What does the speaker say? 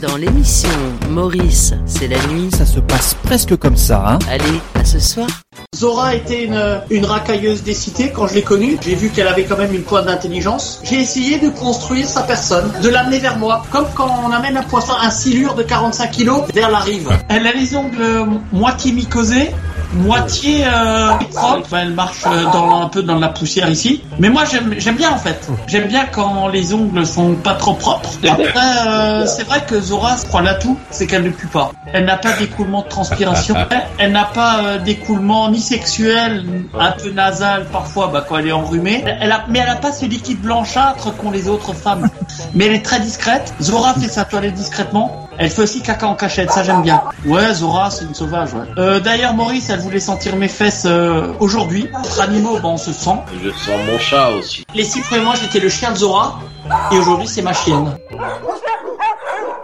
Dans l'émission Maurice, c'est la nuit. Ça se passe presque comme ça, hein Allez, à ce soir. Zora était une, une racailleuse des cités quand je l'ai connue. J'ai vu qu'elle avait quand même une pointe d'intelligence. J'ai essayé de construire sa personne, de l'amener vers moi, comme quand on amène un poisson, un silure de 45 kilos vers la rive. Elle a les ongles moitié mycosés, moitié euh, propre. Enfin, elle marche euh, dans, un peu dans la poussière ici. Mais moi, j'aime bien en fait. J'aime bien quand les ongles sont pas trop propres. Après, euh, c'est vrai que Zora, je crois l'atout, c'est qu'elle ne pue pas. Elle n'a pas d'écoulement de transpiration. Elle n'a pas euh, d'écoulement ni sexuel, un peu nasal parfois bah, quand elle est enrhumée. Elle a, mais elle a pas ce liquide blanchâtre qu'ont les autres femmes. Mais elle est très discrète. Zora fait sa toilette discrètement. Elle fait aussi caca en cachette, ça j'aime bien. Ouais, Zora, c'est une sauvage, ouais. Euh, D'ailleurs, Maurice, elle voulait sentir mes fesses euh, aujourd'hui. Entre animaux, bon, on se sent. Je sens mon chat aussi. Les six premiers mois, j'étais le chien de Zora. Et aujourd'hui, c'est ma chienne.